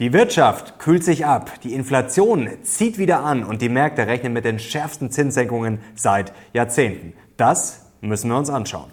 Die Wirtschaft kühlt sich ab, die Inflation zieht wieder an und die Märkte rechnen mit den schärfsten Zinssenkungen seit Jahrzehnten. Das müssen wir uns anschauen.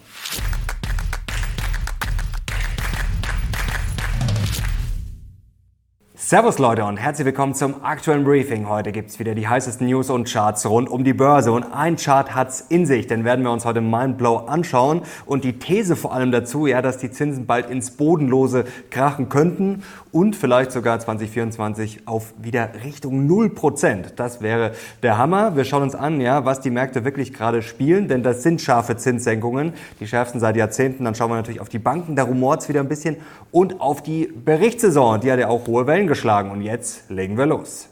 Servus Leute und herzlich willkommen zum aktuellen Briefing. Heute gibt's wieder die heißesten News und Charts rund um die Börse. Und ein Chart hat's in sich, den werden wir uns heute Mindblow anschauen. Und die These vor allem dazu, ja, dass die Zinsen bald ins Bodenlose krachen könnten und vielleicht sogar 2024 auf wieder Richtung 0%. Das wäre der Hammer. Wir schauen uns an, ja, was die Märkte wirklich gerade spielen, denn das sind scharfe Zinssenkungen, die schärfsten seit Jahrzehnten. Dann schauen wir natürlich auf die Banken, da rumort's wieder ein bisschen und auf die Berichtssaison, die hat ja auch hohe Wellen geschlagen. Und jetzt legen wir los.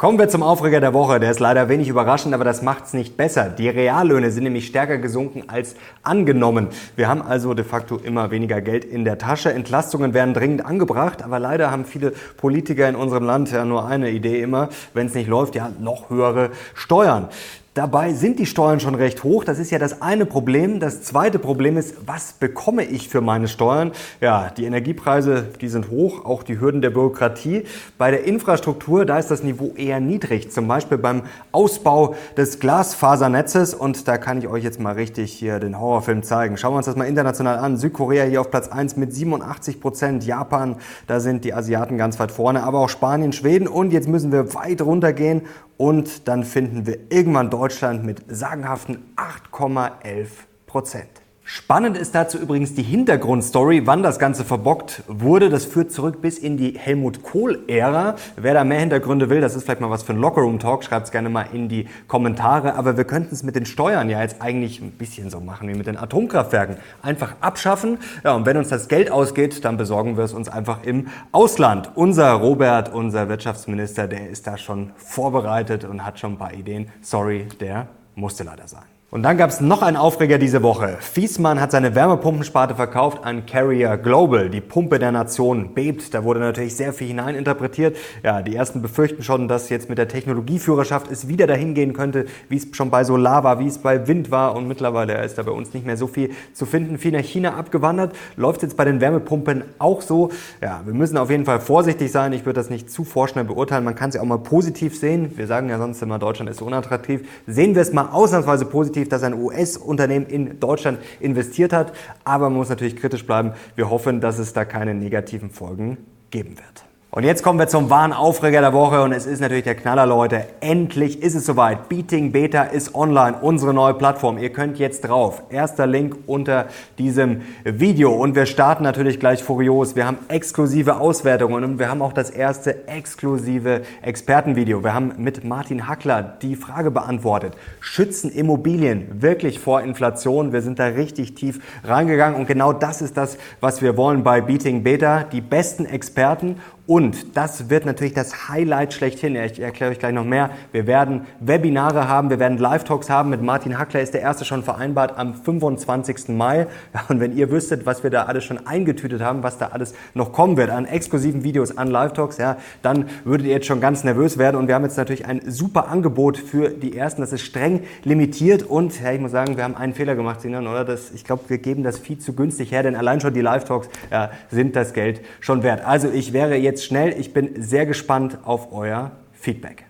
Kommen wir zum Aufreger der Woche. Der ist leider wenig überraschend, aber das macht es nicht besser. Die Reallöhne sind nämlich stärker gesunken als angenommen. Wir haben also de facto immer weniger Geld in der Tasche. Entlastungen werden dringend angebracht, aber leider haben viele Politiker in unserem Land ja nur eine Idee immer, wenn es nicht läuft, ja noch höhere Steuern. Dabei sind die Steuern schon recht hoch. Das ist ja das eine Problem. Das zweite Problem ist, was bekomme ich für meine Steuern? Ja, die Energiepreise, die sind hoch, auch die Hürden der Bürokratie. Bei der Infrastruktur, da ist das Niveau eher niedrig. Zum Beispiel beim Ausbau des Glasfasernetzes. Und da kann ich euch jetzt mal richtig hier den Horrorfilm zeigen. Schauen wir uns das mal international an. Südkorea hier auf Platz 1 mit 87 Prozent. Japan, da sind die Asiaten ganz weit vorne. Aber auch Spanien, Schweden. Und jetzt müssen wir weit runtergehen und dann finden wir irgendwann Deutschland mit sagenhaften 8,11 Prozent. Spannend ist dazu übrigens die Hintergrundstory, wann das Ganze verbockt wurde. Das führt zurück bis in die Helmut Kohl-Ära. Wer da mehr Hintergründe will, das ist vielleicht mal was für ein Lockerroom-Talk, schreibt es gerne mal in die Kommentare. Aber wir könnten es mit den Steuern ja jetzt eigentlich ein bisschen so machen wie mit den Atomkraftwerken. Einfach abschaffen. Ja, und wenn uns das Geld ausgeht, dann besorgen wir es uns einfach im Ausland. Unser Robert, unser Wirtschaftsminister, der ist da schon vorbereitet und hat schon ein paar Ideen. Sorry, der musste leider sein. Und dann gab es noch einen Aufreger diese Woche. Fiesmann hat seine Wärmepumpensparte verkauft an Carrier Global. Die Pumpe der Nation bebt. Da wurde natürlich sehr viel hineininterpretiert. Ja, die ersten befürchten schon, dass jetzt mit der Technologieführerschaft es wieder dahin gehen könnte, wie es schon bei Solar war, wie es bei Wind war. Und mittlerweile ist da bei uns nicht mehr so viel zu finden. Viel nach China abgewandert. Läuft jetzt bei den Wärmepumpen auch so. Ja, wir müssen auf jeden Fall vorsichtig sein. Ich würde das nicht zu vorschnell beurteilen. Man kann es ja auch mal positiv sehen. Wir sagen ja sonst immer, Deutschland ist so unattraktiv. Sehen wir es mal ausnahmsweise positiv positiv, dass ein US-Unternehmen in Deutschland investiert hat. Aber man muss natürlich kritisch bleiben. Wir hoffen, dass es da keine negativen Folgen geben wird. Und jetzt kommen wir zum wahren Aufreger der Woche und es ist natürlich der Knaller, Leute. Endlich ist es soweit. Beating Beta ist online, unsere neue Plattform. Ihr könnt jetzt drauf. Erster Link unter diesem Video. Und wir starten natürlich gleich furios. Wir haben exklusive Auswertungen und wir haben auch das erste exklusive Expertenvideo. Wir haben mit Martin Hackler die Frage beantwortet. Schützen Immobilien wirklich vor Inflation? Wir sind da richtig tief reingegangen und genau das ist das, was wir wollen bei Beating Beta. Die besten Experten und das wird natürlich das Highlight schlechthin. Ich erkläre euch gleich noch mehr. Wir werden Webinare haben, wir werden Live-Talks haben. Mit Martin Hackler ist der erste schon vereinbart am 25. Mai. Und wenn ihr wüsstet, was wir da alles schon eingetütet haben, was da alles noch kommen wird an exklusiven Videos, an Live-Talks, ja, dann würdet ihr jetzt schon ganz nervös werden. Und wir haben jetzt natürlich ein super Angebot für die Ersten. Das ist streng limitiert. Und ja, ich muss sagen, wir haben einen Fehler gemacht, Sinan, oder? Das, ich glaube, wir geben das viel zu günstig her, denn allein schon die Live-Talks ja, sind das Geld schon wert. Also ich wäre jetzt jetzt schnell. Ich bin sehr gespannt auf euer Feedback.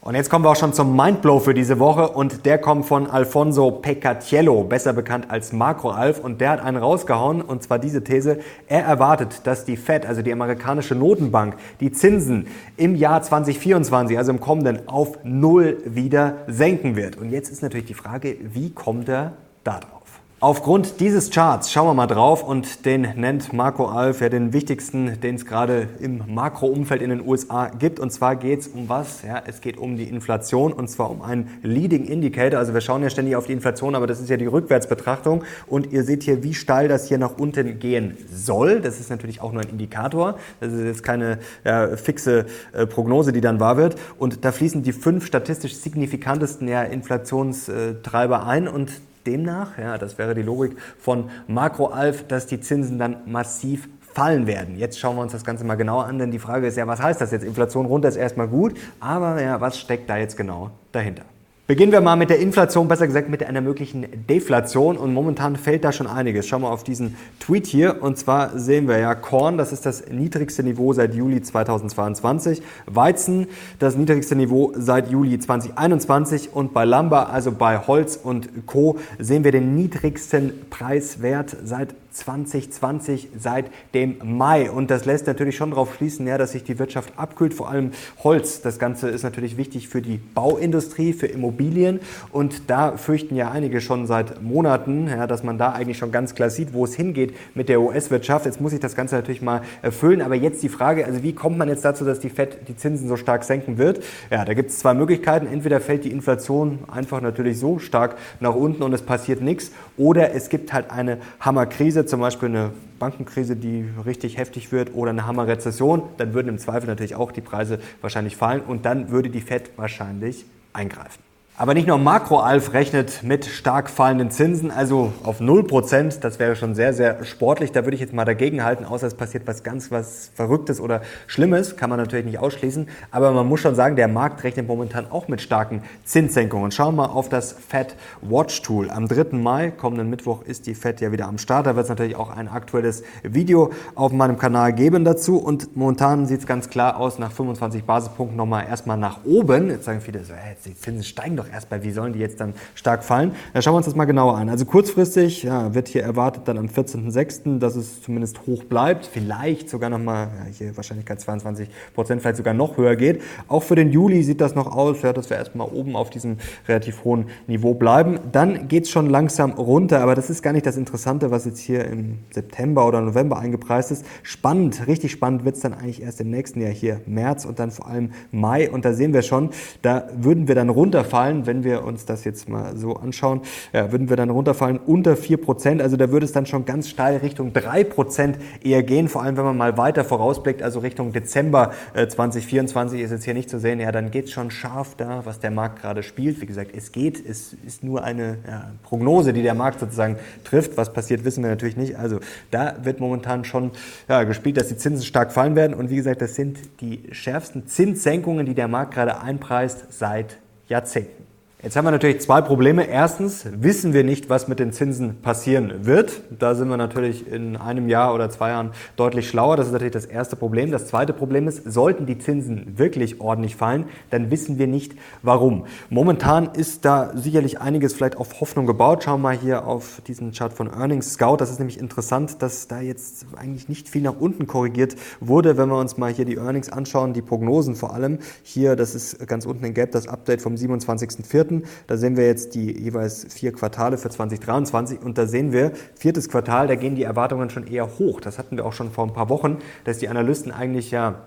Und jetzt kommen wir auch schon zum Mindblow für diese Woche und der kommt von Alfonso Peccatiello, besser bekannt als Makro Alf und der hat einen rausgehauen und zwar diese These, er erwartet, dass die Fed, also die amerikanische Notenbank, die Zinsen im Jahr 2024, also im kommenden, auf Null wieder senken wird. Und jetzt ist natürlich die Frage, wie kommt er da drauf? Aufgrund dieses Charts schauen wir mal drauf und den nennt Marco Alf ja den wichtigsten, den es gerade im Makroumfeld in den USA gibt. Und zwar geht es um was? Ja, es geht um die Inflation und zwar um einen Leading Indicator. Also wir schauen ja ständig auf die Inflation, aber das ist ja die Rückwärtsbetrachtung. Und ihr seht hier, wie steil das hier nach unten gehen soll. Das ist natürlich auch nur ein Indikator. Das ist jetzt keine ja, fixe äh, Prognose, die dann wahr wird. Und da fließen die fünf statistisch signifikantesten ja, Inflationstreiber ein und demnach, ja, das wäre die Logik von Makro-Alf, dass die Zinsen dann massiv fallen werden. Jetzt schauen wir uns das Ganze mal genauer an, denn die Frage ist ja, was heißt das jetzt? Inflation runter ist erstmal gut, aber ja, was steckt da jetzt genau dahinter? Beginnen wir mal mit der Inflation, besser gesagt mit einer möglichen Deflation. Und momentan fällt da schon einiges. Schauen wir auf diesen Tweet hier. Und zwar sehen wir ja Korn, das ist das niedrigste Niveau seit Juli 2022. Weizen, das niedrigste Niveau seit Juli 2021. Und bei Lumber, also bei Holz und Co., sehen wir den niedrigsten Preiswert seit 2020 seit dem Mai. Und das lässt natürlich schon darauf schließen, ja, dass sich die Wirtschaft abkühlt, vor allem Holz. Das Ganze ist natürlich wichtig für die Bauindustrie, für Immobilien. Und da fürchten ja einige schon seit Monaten, ja, dass man da eigentlich schon ganz klar sieht, wo es hingeht mit der US-Wirtschaft. Jetzt muss ich das Ganze natürlich mal erfüllen. Aber jetzt die Frage, also wie kommt man jetzt dazu, dass die FED die Zinsen so stark senken wird? Ja, da gibt es zwei Möglichkeiten. Entweder fällt die Inflation einfach natürlich so stark nach unten und es passiert nichts. Oder es gibt halt eine Hammerkrise zum Beispiel eine Bankenkrise, die richtig heftig wird oder eine Hammerrezession, dann würden im Zweifel natürlich auch die Preise wahrscheinlich fallen und dann würde die Fed wahrscheinlich eingreifen. Aber nicht nur Makro-Alf rechnet mit stark fallenden Zinsen, also auf 0%, das wäre schon sehr, sehr sportlich. Da würde ich jetzt mal dagegen halten, außer es passiert was ganz was Verrücktes oder Schlimmes, kann man natürlich nicht ausschließen. Aber man muss schon sagen, der Markt rechnet momentan auch mit starken Zinssenkungen. Schauen wir mal auf das Fed Watch Tool. Am 3. Mai, kommenden Mittwoch, ist die Fed ja wieder am Start. Da wird es natürlich auch ein aktuelles Video auf meinem Kanal geben dazu. Und momentan sieht es ganz klar aus, nach 25 Basispunkten nochmal erstmal nach oben. Jetzt sagen viele so, hey, die Zinsen steigen doch erst bei, wie sollen die jetzt dann stark fallen? Da schauen wir uns das mal genauer an. Also kurzfristig ja, wird hier erwartet dann am 14.06., dass es zumindest hoch bleibt, vielleicht sogar nochmal, ja, hier Wahrscheinlichkeit 22 Prozent, vielleicht sogar noch höher geht. Auch für den Juli sieht das noch aus, ja, dass wir erstmal oben auf diesem relativ hohen Niveau bleiben. Dann geht es schon langsam runter, aber das ist gar nicht das Interessante, was jetzt hier im September oder November eingepreist ist. Spannend, richtig spannend wird es dann eigentlich erst im nächsten Jahr hier, März und dann vor allem Mai. Und da sehen wir schon, da würden wir dann runterfallen wenn wir uns das jetzt mal so anschauen, ja, würden wir dann runterfallen unter 4%. Also da würde es dann schon ganz steil Richtung 3% eher gehen, vor allem wenn man mal weiter vorausblickt, also Richtung Dezember äh, 2024 ist jetzt hier nicht zu sehen, ja, dann geht es schon scharf da, was der Markt gerade spielt. Wie gesagt, es geht, es ist nur eine ja, Prognose, die der Markt sozusagen trifft. Was passiert, wissen wir natürlich nicht. Also da wird momentan schon ja, gespielt, dass die Zinsen stark fallen werden. Und wie gesagt, das sind die schärfsten Zinssenkungen, die der Markt gerade einpreist seit Jahrzehnten. Jetzt haben wir natürlich zwei Probleme. Erstens wissen wir nicht, was mit den Zinsen passieren wird. Da sind wir natürlich in einem Jahr oder zwei Jahren deutlich schlauer. Das ist natürlich das erste Problem. Das zweite Problem ist, sollten die Zinsen wirklich ordentlich fallen, dann wissen wir nicht, warum. Momentan ist da sicherlich einiges vielleicht auf Hoffnung gebaut. Schauen wir mal hier auf diesen Chart von Earnings Scout. Das ist nämlich interessant, dass da jetzt eigentlich nicht viel nach unten korrigiert wurde. Wenn wir uns mal hier die Earnings anschauen, die Prognosen vor allem. Hier, das ist ganz unten in Gelb, das Update vom 27.04. Vierten. Da sehen wir jetzt die jeweils vier Quartale für 2023 und da sehen wir, viertes Quartal, da gehen die Erwartungen schon eher hoch. Das hatten wir auch schon vor ein paar Wochen, dass die Analysten eigentlich ja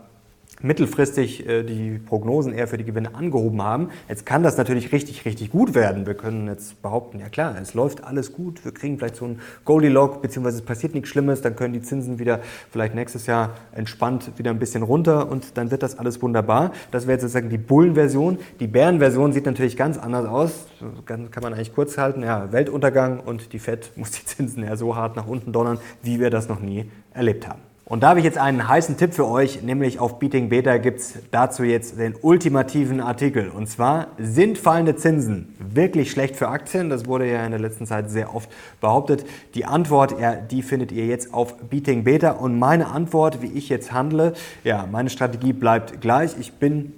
mittelfristig äh, die Prognosen eher für die Gewinne angehoben haben. Jetzt kann das natürlich richtig, richtig gut werden. Wir können jetzt behaupten, ja klar, es läuft alles gut, wir kriegen vielleicht so ein Goldilocks, beziehungsweise es passiert nichts Schlimmes, dann können die Zinsen wieder vielleicht nächstes Jahr entspannt wieder ein bisschen runter und dann wird das alles wunderbar. Das wäre jetzt sozusagen die Bullenversion. Die Bärenversion sieht natürlich ganz anders aus. Kann, kann man eigentlich kurz halten. Ja, Weltuntergang und die Fed muss die Zinsen ja so hart nach unten donnern, wie wir das noch nie erlebt haben. Und da habe ich jetzt einen heißen Tipp für euch, nämlich auf Beating Beta gibt es dazu jetzt den ultimativen Artikel. Und zwar, sind fallende Zinsen wirklich schlecht für Aktien? Das wurde ja in der letzten Zeit sehr oft behauptet. Die Antwort, ja, die findet ihr jetzt auf Beating Beta. Und meine Antwort, wie ich jetzt handle, ja, meine Strategie bleibt gleich. Ich bin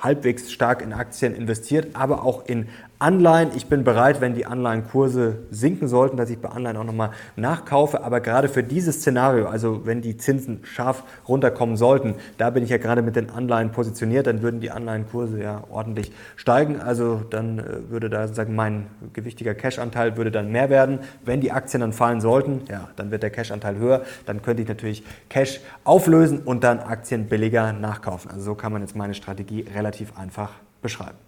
halbwegs stark in Aktien investiert, aber auch in Anleihen. Ich bin bereit, wenn die Anleihenkurse sinken sollten, dass ich bei Anleihen auch nochmal nachkaufe. Aber gerade für dieses Szenario, also wenn die Zinsen scharf runterkommen sollten, da bin ich ja gerade mit den Anleihen positioniert, dann würden die Anleihenkurse ja ordentlich steigen. Also dann äh, würde da sozusagen mein gewichtiger Cash-Anteil würde dann mehr werden. Wenn die Aktien dann fallen sollten, ja, dann wird der Cash-Anteil höher. Dann könnte ich natürlich Cash auflösen und dann Aktien billiger nachkaufen. Also so kann man jetzt meine Strategie relativ einfach beschreiben.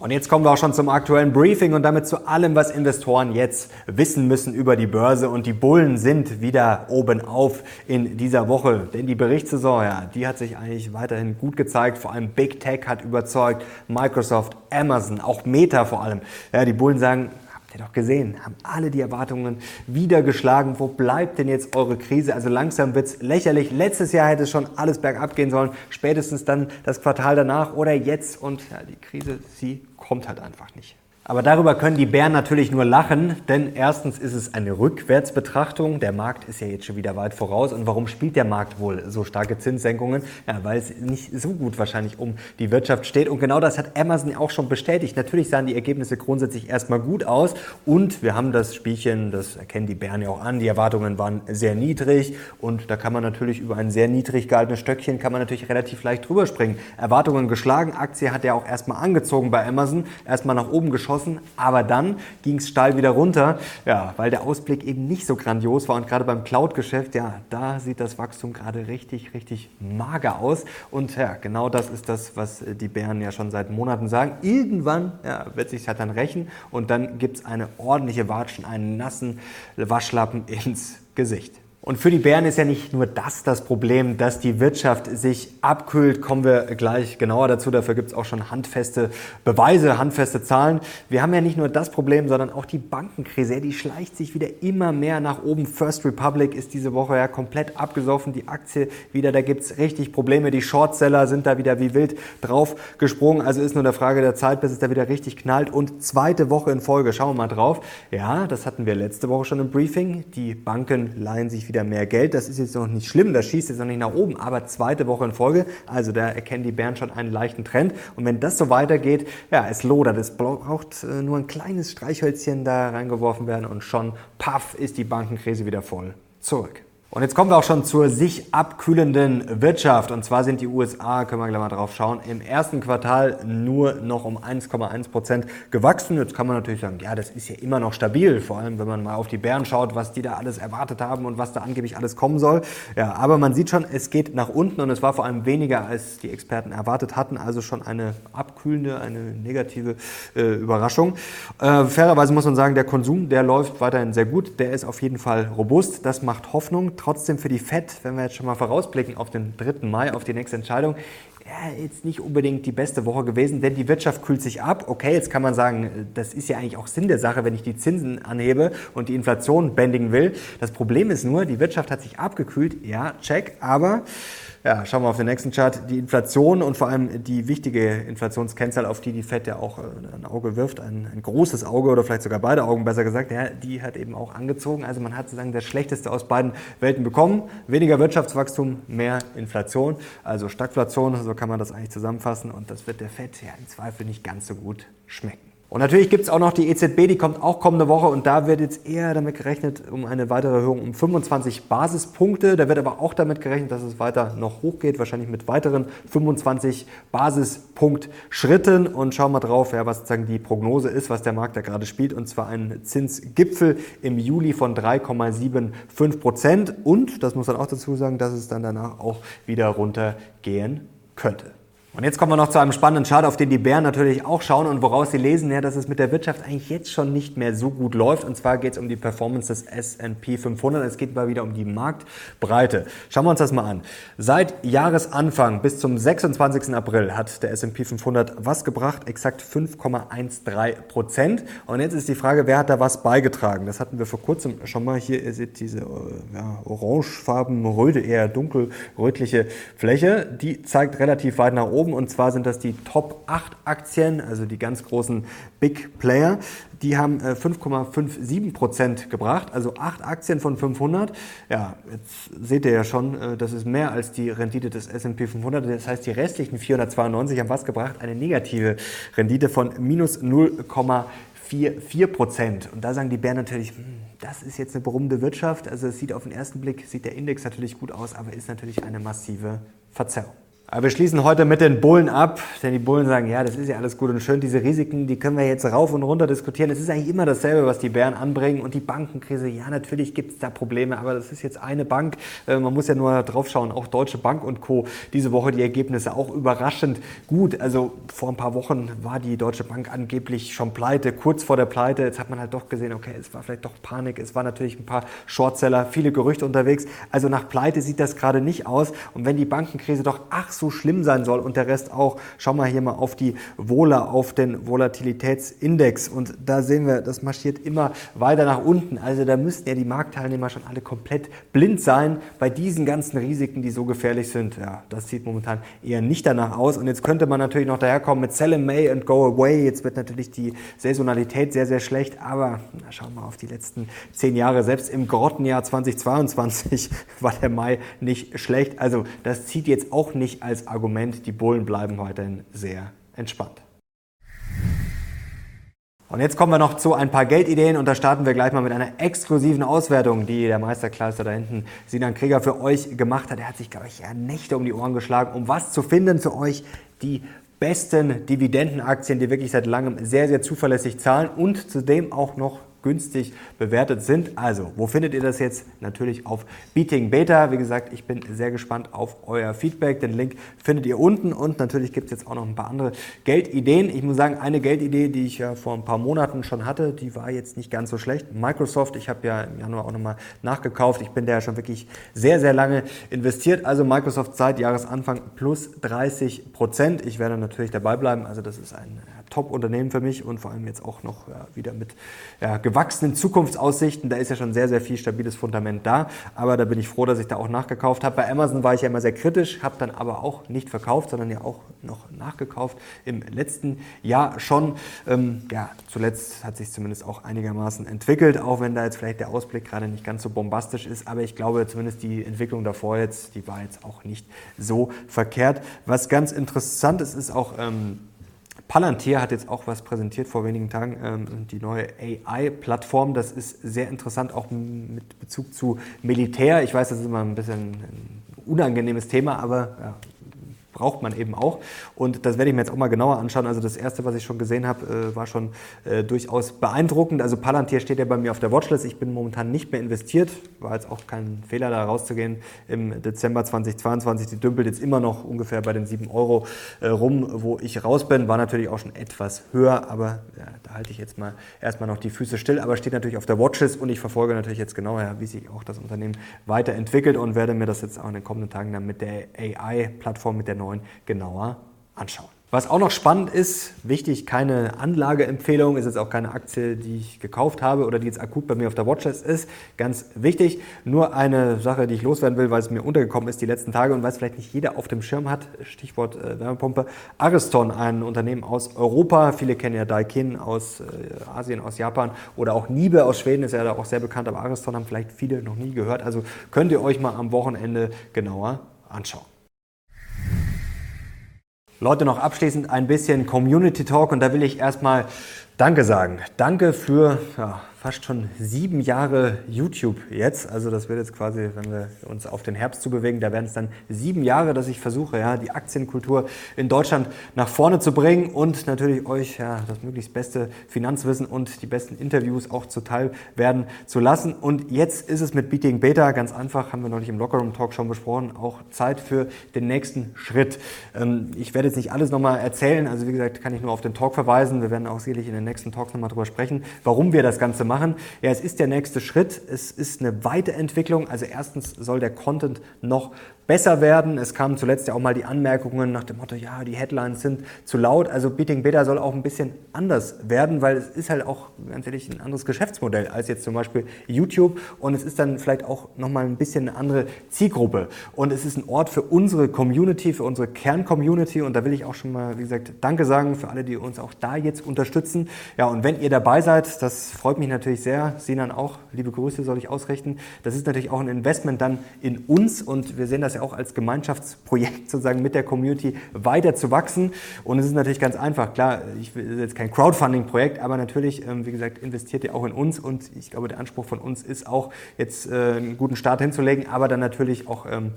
Und jetzt kommen wir auch schon zum aktuellen Briefing und damit zu allem, was Investoren jetzt wissen müssen über die Börse. Und die Bullen sind wieder oben auf in dieser Woche. Denn die Berichtssaison, ja, die hat sich eigentlich weiterhin gut gezeigt. Vor allem Big Tech hat überzeugt, Microsoft, Amazon, auch Meta vor allem. Ja, die Bullen sagen, Habt ihr doch gesehen, haben alle die Erwartungen wieder geschlagen. Wo bleibt denn jetzt eure Krise? Also langsam wird es lächerlich. Letztes Jahr hätte es schon alles bergab gehen sollen, spätestens dann das Quartal danach oder jetzt. Und ja, die Krise, sie kommt halt einfach nicht. Aber darüber können die Bären natürlich nur lachen, denn erstens ist es eine Rückwärtsbetrachtung. Der Markt ist ja jetzt schon wieder weit voraus. Und warum spielt der Markt wohl so starke Zinssenkungen? Ja, weil es nicht so gut wahrscheinlich um die Wirtschaft steht. Und genau das hat Amazon auch schon bestätigt. Natürlich sahen die Ergebnisse grundsätzlich erstmal gut aus. Und wir haben das Spielchen, das erkennen die Bären ja auch an, die Erwartungen waren sehr niedrig. Und da kann man natürlich über ein sehr niedrig gehaltenes Stöckchen, kann man natürlich relativ leicht drüber springen. Erwartungen geschlagen, Aktie hat ja auch erstmal angezogen bei Amazon, erstmal nach oben geschossen geschossen, aber dann ging es steil wieder runter, ja, weil der Ausblick eben nicht so grandios war und gerade beim Cloud-Geschäft, ja, da sieht das Wachstum gerade richtig, richtig mager aus und ja, genau das ist das, was die Bären ja schon seit Monaten sagen. Irgendwann ja, wird sich halt dann rächen und dann gibt es eine ordentliche Watschen, einen nassen Waschlappen ins Gesicht. Und für die Bären ist ja nicht nur das das Problem, dass die Wirtschaft sich abkühlt. Kommen wir gleich genauer dazu. Dafür gibt es auch schon handfeste Beweise, handfeste Zahlen. Wir haben ja nicht nur das Problem, sondern auch die Bankenkrise. Die schleicht sich wieder immer mehr nach oben. First Republic ist diese Woche ja komplett abgesoffen. Die Aktie wieder, da gibt es richtig Probleme. Die Shortseller sind da wieder wie wild drauf gesprungen. Also ist nur eine Frage der Zeit, bis es da wieder richtig knallt. Und zweite Woche in Folge, schauen wir mal drauf. Ja, das hatten wir letzte Woche schon im Briefing. Die Banken leihen sich wieder mehr Geld. Das ist jetzt noch nicht schlimm, das schießt jetzt noch nicht nach oben, aber zweite Woche in Folge. Also da erkennen die Bären schon einen leichten Trend. Und wenn das so weitergeht, ja, es lodert. Es braucht äh, nur ein kleines Streichhölzchen da reingeworfen werden und schon, paff, ist die Bankenkrise wieder voll zurück. Und jetzt kommen wir auch schon zur sich abkühlenden Wirtschaft. Und zwar sind die USA, können wir gleich mal drauf schauen, im ersten Quartal nur noch um 1,1 Prozent gewachsen. Jetzt kann man natürlich sagen, ja, das ist ja immer noch stabil, vor allem wenn man mal auf die Bären schaut, was die da alles erwartet haben und was da angeblich alles kommen soll. Ja, aber man sieht schon, es geht nach unten und es war vor allem weniger, als die Experten erwartet hatten. Also schon eine abkühlende, eine negative äh, Überraschung. Äh, fairerweise muss man sagen, der Konsum, der läuft weiterhin sehr gut. Der ist auf jeden Fall robust. Das macht Hoffnung trotzdem für die FED, wenn wir jetzt schon mal vorausblicken auf den 3. Mai, auf die nächste Entscheidung, ja, jetzt nicht unbedingt die beste Woche gewesen, denn die Wirtschaft kühlt sich ab. Okay, jetzt kann man sagen, das ist ja eigentlich auch Sinn der Sache, wenn ich die Zinsen anhebe und die Inflation bändigen will. Das Problem ist nur, die Wirtschaft hat sich abgekühlt, ja, check, aber ja, schauen wir auf den nächsten Chart. Die Inflation und vor allem die wichtige Inflationskennzahl, auf die die FED ja auch äh, ein Auge wirft, ein, ein, großes Auge oder vielleicht sogar beide Augen besser gesagt, ja, die hat eben auch angezogen. Also man hat sozusagen das Schlechteste aus beiden Welten bekommen. Weniger Wirtschaftswachstum, mehr Inflation, also Stagflation, so kann man das eigentlich zusammenfassen. Und das wird der FED ja im Zweifel nicht ganz so gut schmecken. Und natürlich gibt es auch noch die EZB, die kommt auch kommende Woche und da wird jetzt eher damit gerechnet um eine weitere Erhöhung um 25 Basispunkte. Da wird aber auch damit gerechnet, dass es weiter noch hochgeht, wahrscheinlich mit weiteren 25 Basispunkt-Schritten. Und schauen wir drauf, ja, was sozusagen die Prognose ist, was der Markt da gerade spielt. Und zwar ein Zinsgipfel im Juli von 3,75 Prozent. Und, das muss man auch dazu sagen, dass es dann danach auch wieder runtergehen könnte. Und jetzt kommen wir noch zu einem spannenden Chart, auf den die Bären natürlich auch schauen und woraus sie lesen, ja, dass es mit der Wirtschaft eigentlich jetzt schon nicht mehr so gut läuft. Und zwar geht es um die Performance des S&P 500. Es geht mal wieder um die Marktbreite. Schauen wir uns das mal an. Seit Jahresanfang bis zum 26. April hat der S&P 500 was gebracht? Exakt 5,13 Prozent. Und jetzt ist die Frage, wer hat da was beigetragen? Das hatten wir vor kurzem schon mal. Hier ihr seht diese äh, ja, orangefarben, röte, eher dunkelrötliche Fläche. Die zeigt relativ weit nach oben oben und zwar sind das die Top 8 Aktien, also die ganz großen Big Player. Die haben 5,57 äh, Prozent gebracht, also 8 Aktien von 500. Ja, jetzt seht ihr ja schon, äh, das ist mehr als die Rendite des S&P 500. Das heißt, die restlichen 492 haben was gebracht? Eine negative Rendite von minus 0,44 Prozent. Und da sagen die Bären natürlich, hm, das ist jetzt eine brummende Wirtschaft. Also es sieht auf den ersten Blick, sieht der Index natürlich gut aus, aber ist natürlich eine massive Verzerrung. Aber wir schließen heute mit den Bullen ab, denn die Bullen sagen, ja, das ist ja alles gut und schön, diese Risiken, die können wir jetzt rauf und runter diskutieren. Es ist eigentlich immer dasselbe, was die Bären anbringen und die Bankenkrise, ja, natürlich gibt es da Probleme, aber das ist jetzt eine Bank, äh, man muss ja nur drauf schauen, auch Deutsche Bank und Co. Diese Woche die Ergebnisse auch überraschend gut. Also vor ein paar Wochen war die Deutsche Bank angeblich schon pleite, kurz vor der Pleite. Jetzt hat man halt doch gesehen, okay, es war vielleicht doch Panik, es war natürlich ein paar Shortseller, viele Gerüchte unterwegs. Also nach Pleite sieht das gerade nicht aus und wenn die Bankenkrise doch ach so schlimm sein soll und der Rest auch. Schau mal hier mal auf die Wohler, auf den Volatilitätsindex und da sehen wir, das marschiert immer weiter nach unten. Also da müssten ja die Marktteilnehmer schon alle komplett blind sein bei diesen ganzen Risiken, die so gefährlich sind. Ja, das sieht momentan eher nicht danach aus und jetzt könnte man natürlich noch daherkommen mit Sell in May and Go Away. Jetzt wird natürlich die Saisonalität sehr, sehr schlecht, aber na, schauen wir auf die letzten zehn Jahre. Selbst im Grottenjahr 2022 war der Mai nicht schlecht. Also das zieht jetzt auch nicht als Argument. Die Bullen bleiben weiterhin sehr entspannt. Und jetzt kommen wir noch zu ein paar Geldideen und da starten wir gleich mal mit einer exklusiven Auswertung, die der Meisterkleister da hinten, Sinan Krieger, für euch gemacht hat. Er hat sich, glaube ich, ja Nächte um die Ohren geschlagen, um was zu finden für euch, die besten Dividendenaktien, die wirklich seit langem sehr, sehr zuverlässig zahlen und zudem auch noch günstig bewertet sind. Also, wo findet ihr das jetzt? Natürlich auf Beating Beta. Wie gesagt, ich bin sehr gespannt auf euer Feedback. Den Link findet ihr unten und natürlich gibt es jetzt auch noch ein paar andere Geldideen. Ich muss sagen, eine Geldidee, die ich ja vor ein paar Monaten schon hatte, die war jetzt nicht ganz so schlecht. Microsoft, ich habe ja im Januar auch nochmal nachgekauft. Ich bin da ja schon wirklich sehr, sehr lange investiert. Also Microsoft seit Jahresanfang plus 30 Prozent. Ich werde natürlich dabei bleiben. Also das ist ein Top-Unternehmen für mich und vor allem jetzt auch noch ja, wieder mit ja, gewachsenen Zukunftsaussichten. Da ist ja schon sehr, sehr viel stabiles Fundament da. Aber da bin ich froh, dass ich da auch nachgekauft habe. Bei Amazon war ich ja immer sehr kritisch, habe dann aber auch nicht verkauft, sondern ja auch noch nachgekauft im letzten Jahr schon. Ähm, ja, zuletzt hat sich zumindest auch einigermaßen entwickelt, auch wenn da jetzt vielleicht der Ausblick gerade nicht ganz so bombastisch ist. Aber ich glaube zumindest die Entwicklung davor jetzt, die war jetzt auch nicht so verkehrt. Was ganz interessant ist, ist auch ähm, Palantir hat jetzt auch was präsentiert vor wenigen Tagen, ähm, die neue AI-Plattform. Das ist sehr interessant, auch mit Bezug zu Militär. Ich weiß, das ist immer ein bisschen ein unangenehmes Thema, aber ja, braucht man eben auch. Und das werde ich mir jetzt auch mal genauer anschauen. Also das erste, was ich schon gesehen habe, äh, war schon äh, durchaus beeindruckend. Also Palantir steht ja bei mir auf der Watchlist. Ich bin momentan nicht mehr investiert. War jetzt auch kein Fehler, da rauszugehen im Dezember 2022. Die dümpelt jetzt immer noch ungefähr bei den 7 Euro äh, rum, wo ich raus bin. War natürlich auch schon etwas höher, aber ja, da halte ich jetzt mal erstmal noch die Füße still. Aber steht natürlich auf der Watchlist und ich verfolge natürlich jetzt genauer, wie sich auch das Unternehmen weiterentwickelt und werde mir das jetzt auch in den kommenden Tagen dann mit der AI-Plattform, mit der neuen genauer anschauen. Was auch noch spannend ist, wichtig, keine Anlageempfehlung, ist jetzt auch keine Aktie, die ich gekauft habe oder die jetzt akut bei mir auf der Watchlist ist. Ganz wichtig. Nur eine Sache, die ich loswerden will, weil es mir untergekommen ist die letzten Tage und weil es vielleicht nicht jeder auf dem Schirm hat. Stichwort äh, Wärmepumpe. Ariston, ein Unternehmen aus Europa. Viele kennen ja Daikin aus äh, Asien, aus Japan oder auch Nibe aus Schweden ist ja da auch sehr bekannt, aber Ariston haben vielleicht viele noch nie gehört. Also könnt ihr euch mal am Wochenende genauer anschauen. Leute, noch abschließend ein bisschen Community Talk und da will ich erstmal Danke sagen. Danke für ja, fast schon sieben Jahre YouTube jetzt. Also das wird jetzt quasi, wenn wir uns auf den Herbst zu bewegen, da werden es dann sieben Jahre, dass ich versuche, ja, die Aktienkultur in Deutschland nach vorne zu bringen und natürlich euch ja, das möglichst beste Finanzwissen und die besten Interviews auch zuteil werden zu lassen. Und jetzt ist es mit Beating Beta ganz einfach, haben wir neulich im Lockerroom Talk schon besprochen, auch Zeit für den nächsten Schritt. Ähm, ich werde jetzt nicht alles nochmal erzählen, also wie gesagt, kann ich nur auf den Talk verweisen. Wir werden auch sicherlich in den nächsten Talks nochmal drüber sprechen, warum wir das Ganze machen. Ja, es ist der nächste Schritt. Es ist eine Weiterentwicklung. Also erstens soll der Content noch besser werden. Es kamen zuletzt ja auch mal die Anmerkungen nach dem Motto, ja, die Headlines sind zu laut. Also Beating Beta soll auch ein bisschen anders werden, weil es ist halt auch ganz ehrlich ein anderes Geschäftsmodell als jetzt zum Beispiel YouTube und es ist dann vielleicht auch nochmal ein bisschen eine andere Zielgruppe. Und es ist ein Ort für unsere Community, für unsere Kern-Community und da will ich auch schon mal, wie gesagt, Danke sagen für alle, die uns auch da jetzt unterstützen. Ja, und wenn ihr dabei seid, das freut mich natürlich sehr. Sinan auch, liebe Grüße soll ich ausrichten. Das ist natürlich auch ein Investment dann in uns und wir sehen das ja auch als Gemeinschaftsprojekt sozusagen mit der Community weiter zu wachsen. Und es ist natürlich ganz einfach. Klar, ich will jetzt kein Crowdfunding-Projekt, aber natürlich, ähm, wie gesagt, investiert ihr auch in uns. Und ich glaube, der Anspruch von uns ist auch, jetzt äh, einen guten Start hinzulegen, aber dann natürlich auch ähm,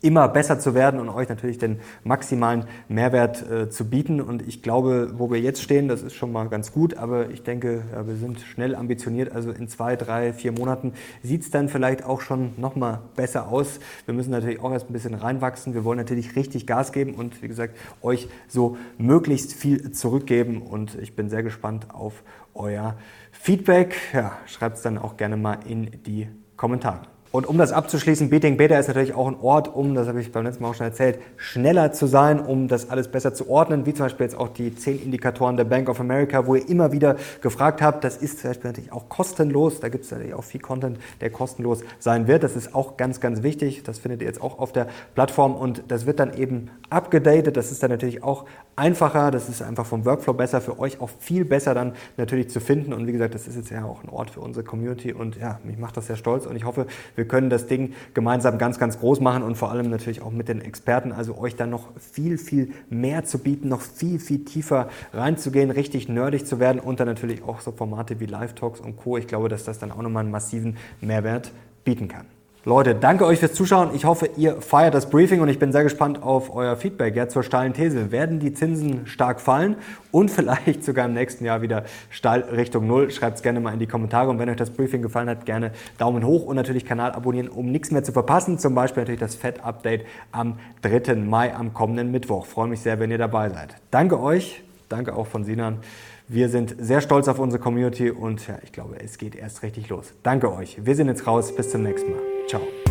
immer besser zu werden und euch natürlich den maximalen Mehrwert äh, zu bieten. Und ich glaube, wo wir jetzt stehen, das ist schon mal ganz gut, aber ich denke, ja, wir sind schnell ambitioniert. Also in zwei, drei, vier Monaten sieht es dann vielleicht auch schon noch mal besser aus. Wir müssen natürlich auch erst ein bisschen reinwachsen. Wir wollen natürlich richtig Gas geben und wie gesagt, euch so möglichst viel zurückgeben. Und ich bin sehr gespannt auf euer Feedback. Ja, schreibt es dann auch gerne mal in die Kommentare. Und um das abzuschließen, Beating Beta ist natürlich auch ein Ort, um, das habe ich beim letzten Mal auch schon erzählt, schneller zu sein, um das alles besser zu ordnen, wie zum Beispiel jetzt auch die 10 Indikatoren der Bank of America, wo ihr immer wieder gefragt habt. Das ist zum Beispiel natürlich auch kostenlos. Da gibt es natürlich auch viel Content, der kostenlos sein wird. Das ist auch ganz, ganz wichtig. Das findet ihr jetzt auch auf der Plattform und das wird dann eben abgedatet. Das ist dann natürlich auch einfacher. Das ist einfach vom Workflow besser, für euch auch viel besser dann natürlich zu finden. Und wie gesagt, das ist jetzt ja auch ein Ort für unsere Community und ja, mich macht das sehr stolz und ich hoffe, wir können das Ding gemeinsam ganz, ganz groß machen und vor allem natürlich auch mit den Experten, also euch dann noch viel, viel mehr zu bieten, noch viel, viel tiefer reinzugehen, richtig nerdig zu werden und dann natürlich auch so Formate wie Live Talks und Co. Ich glaube, dass das dann auch nochmal einen massiven Mehrwert bieten kann. Leute, danke euch fürs Zuschauen. Ich hoffe, ihr feiert das Briefing und ich bin sehr gespannt auf euer Feedback ja, zur steilen These. Werden die Zinsen stark fallen und vielleicht sogar im nächsten Jahr wieder steil Richtung Null? Schreibt es gerne mal in die Kommentare und wenn euch das Briefing gefallen hat, gerne Daumen hoch und natürlich Kanal abonnieren, um nichts mehr zu verpassen. Zum Beispiel natürlich das Fed-Update am 3. Mai, am kommenden Mittwoch. freue mich sehr, wenn ihr dabei seid. Danke euch, danke auch von Sinan. Wir sind sehr stolz auf unsere Community und ja, ich glaube, es geht erst richtig los. Danke euch. Wir sind jetzt raus. Bis zum nächsten Mal. Chao.